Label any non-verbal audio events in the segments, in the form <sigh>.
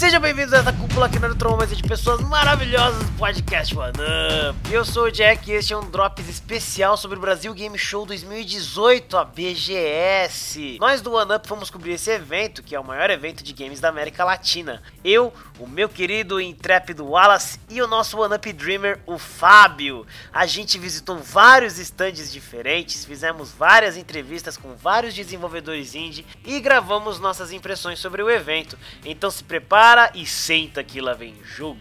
Sejam bem-vindos a essa cúpula aqui na Neutromante de pessoas maravilhosas do podcast One Up. Eu sou o Jack e este é um Drops especial sobre o Brasil Game Show 2018, a BGS. Nós do One Up fomos cobrir esse evento, que é o maior evento de games da América Latina. Eu, o meu querido intrépido Wallace e o nosso One Up Dreamer, o Fábio. A gente visitou vários stands diferentes, fizemos várias entrevistas com vários desenvolvedores indie e gravamos nossas impressões sobre o evento. Então se prepare para e senta que lá vem jogo.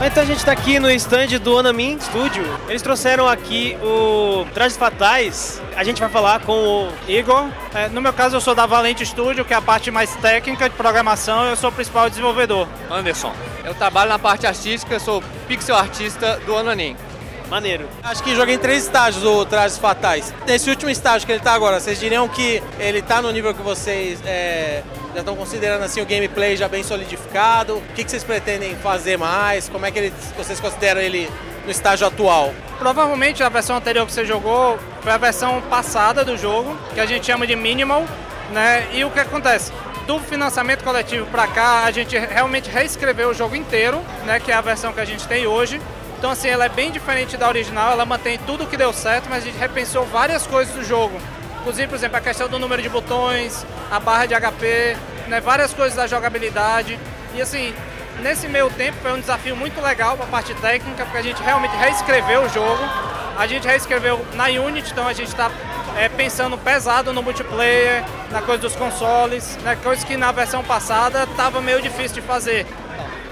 Então a gente tá aqui no stand do Anamin Studio. Eles trouxeram aqui o Trajes Fatais. A gente vai falar com o Igor. É, no meu caso eu sou da Valente Studio, que é a parte mais técnica de programação. Eu sou o principal desenvolvedor. Anderson. Eu trabalho na parte artística, sou pixel artista do Ananin. Maneiro. Acho que joguei em três estágios o Trajes Fatais. Nesse último estágio que ele tá agora, vocês diriam que ele tá no nível que vocês é, já estão considerando assim o gameplay já bem solidificado? O que, que vocês pretendem fazer mais? Como é que ele, vocês consideram ele no estágio atual? Provavelmente a versão anterior que você jogou foi a versão passada do jogo, que a gente chama de minimal, né? E o que acontece? do financiamento coletivo para cá, a gente realmente reescreveu o jogo inteiro, né, que é a versão que a gente tem hoje. Então, assim, ela é bem diferente da original, ela mantém tudo que deu certo, mas a gente repensou várias coisas do jogo. Inclusive, por exemplo, a questão do número de botões, a barra de HP, né, várias coisas da jogabilidade. E assim, nesse meio tempo foi um desafio muito legal para a parte técnica, porque a gente realmente reescreveu o jogo. A gente reescreveu na Unity, então a gente está é, pensando pesado no multiplayer, na coisa dos consoles, né, coisa que na versão passada estava meio difícil de fazer.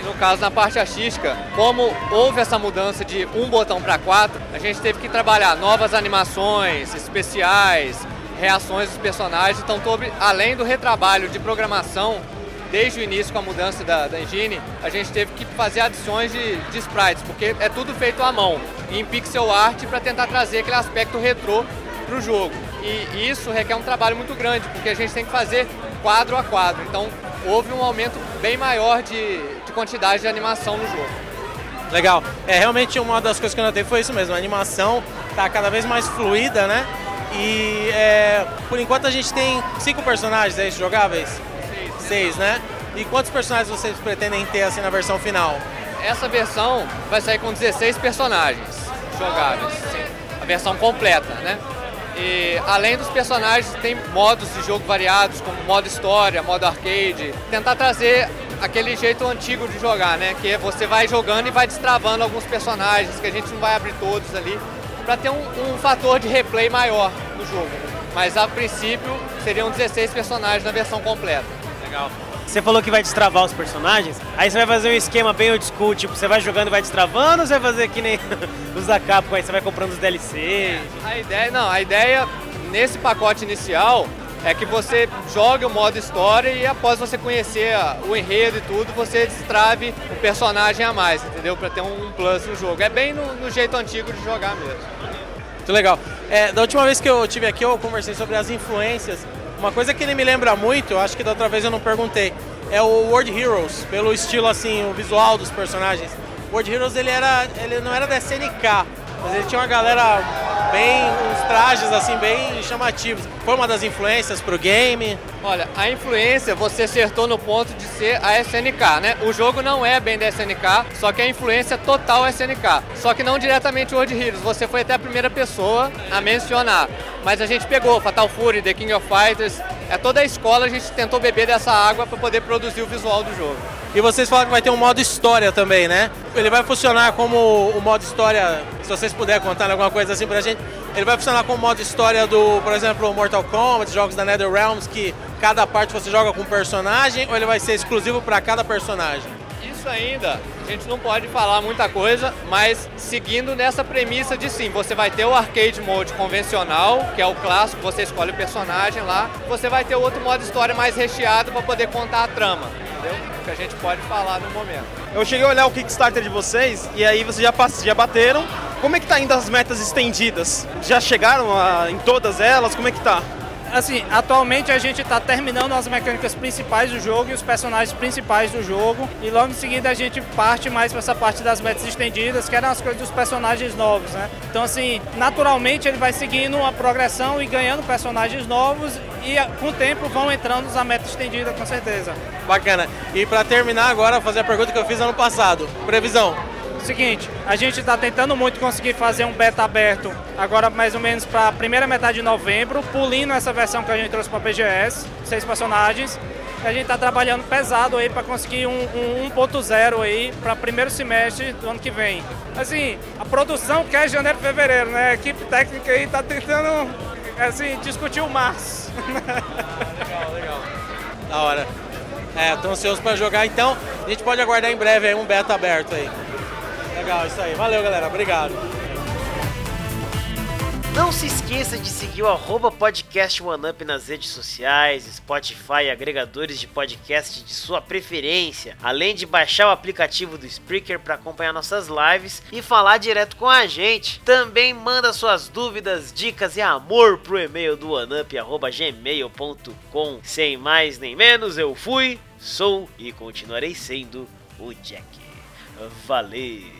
No caso, na parte artística, como houve essa mudança de um botão para quatro, a gente teve que trabalhar novas animações, especiais, reações dos personagens. Então, além do retrabalho de programação, desde o início com a mudança da, da engine, a gente teve que fazer adições de, de sprites, porque é tudo feito à mão, em pixel art, para tentar trazer aquele aspecto retrô para o jogo. E isso requer um trabalho muito grande, porque a gente tem que fazer quadro a quadro. Então, houve um aumento bem maior de, de quantidade de animação no jogo. Legal. É, realmente uma das coisas que eu notei foi isso mesmo. A animação está cada vez mais fluida, né? E é, por enquanto a gente tem cinco personagens, é isso, jogáveis? Seis. Seis, né? E quantos personagens vocês pretendem ter assim na versão final? Essa versão vai sair com 16 personagens jogáveis, sim. A versão completa, né? E além dos personagens, tem modos de jogo variados, como modo história, modo arcade. Tentar trazer aquele jeito antigo de jogar, né? Que é você vai jogando e vai destravando alguns personagens, que a gente não vai abrir todos ali, para ter um, um fator de replay maior no jogo. Mas a princípio seriam 16 personagens na versão completa. Legal. Você falou que vai destravar os personagens, aí você vai fazer um esquema bem old school, tipo, você vai jogando e vai destravando, ou você vai fazer que nem <laughs> os da Capcom, aí você vai comprando os DLC? É, a ideia, não, a ideia nesse pacote inicial é que você jogue o modo história e após você conhecer o enredo e tudo, você destrave o personagem a mais, entendeu? Para ter um plus no jogo. É bem no, no, jeito antigo de jogar mesmo. Muito legal. É, da última vez que eu tive aqui, eu conversei sobre as influências uma coisa que ele me lembra muito, acho que da outra vez eu não perguntei, é o World Heroes, pelo estilo assim, o visual dos personagens. World Heroes ele era, ele não era da SNK, mas ele tinha uma galera bem, uns trajes assim bem chamativos. Foi uma das influências pro game? Olha, a influência você acertou no ponto de ser a SNK, né? O jogo não é bem da SNK, só que a influência total é SNK. Só que não diretamente World Heroes, você foi até a primeira pessoa a mencionar. Mas a gente pegou Fatal Fury, The King of Fighters, é toda a escola a gente tentou beber dessa água para poder produzir o visual do jogo. E vocês falaram que vai ter um modo história também, né? Ele vai funcionar como o modo história, se vocês puderem contar alguma coisa assim pra gente, ele vai funcionar como modo história do, por exemplo, Mortal Kombat, jogos da NetherRealms, que cada parte você joga com um personagem, ou ele vai ser exclusivo para cada personagem? Ainda, a gente não pode falar muita coisa, mas seguindo nessa premissa de sim, você vai ter o arcade mode convencional, que é o clássico, você escolhe o personagem lá, você vai ter outro modo história mais recheado para poder contar a trama entendeu? Que a gente pode falar no momento. Eu cheguei a olhar o Kickstarter de vocês e aí vocês já, já bateram. Como é que tá indo as metas estendidas? Já chegaram a, em todas elas? Como é que tá? Assim, atualmente a gente está terminando as mecânicas principais do jogo e os personagens principais do jogo. E logo em seguida a gente parte mais para essa parte das metas estendidas, que eram as coisas dos personagens novos, né? Então, assim, naturalmente ele vai seguindo uma progressão e ganhando personagens novos e com o tempo vão entrando na meta estendida, com certeza. Bacana. E para terminar agora, fazer a pergunta que eu fiz ano passado. Previsão? Seguinte, a gente está tentando muito conseguir fazer um beta aberto agora mais ou menos para a primeira metade de novembro, pulindo essa versão que a gente trouxe para PGS, seis personagens. A gente está trabalhando pesado aí para conseguir um, um 1.0 aí para primeiro semestre do ano que vem. Assim, a produção quer janeiro e fevereiro, né? A equipe técnica aí está tentando assim, discutir o março. <laughs> legal, legal. Da hora. É, tô ansioso para jogar, então a gente pode aguardar em breve aí um beta aberto aí. Legal, isso aí. Valeu, galera. Obrigado. Não se esqueça de seguir o arroba podcast OneUp nas redes sociais, Spotify e agregadores de podcast de sua preferência, além de baixar o aplicativo do Spreaker para acompanhar nossas lives e falar direto com a gente. Também manda suas dúvidas, dicas e amor pro e-mail do oneup@gmail.com. Sem mais nem menos, eu fui, sou e continuarei sendo o Jack. Valeu!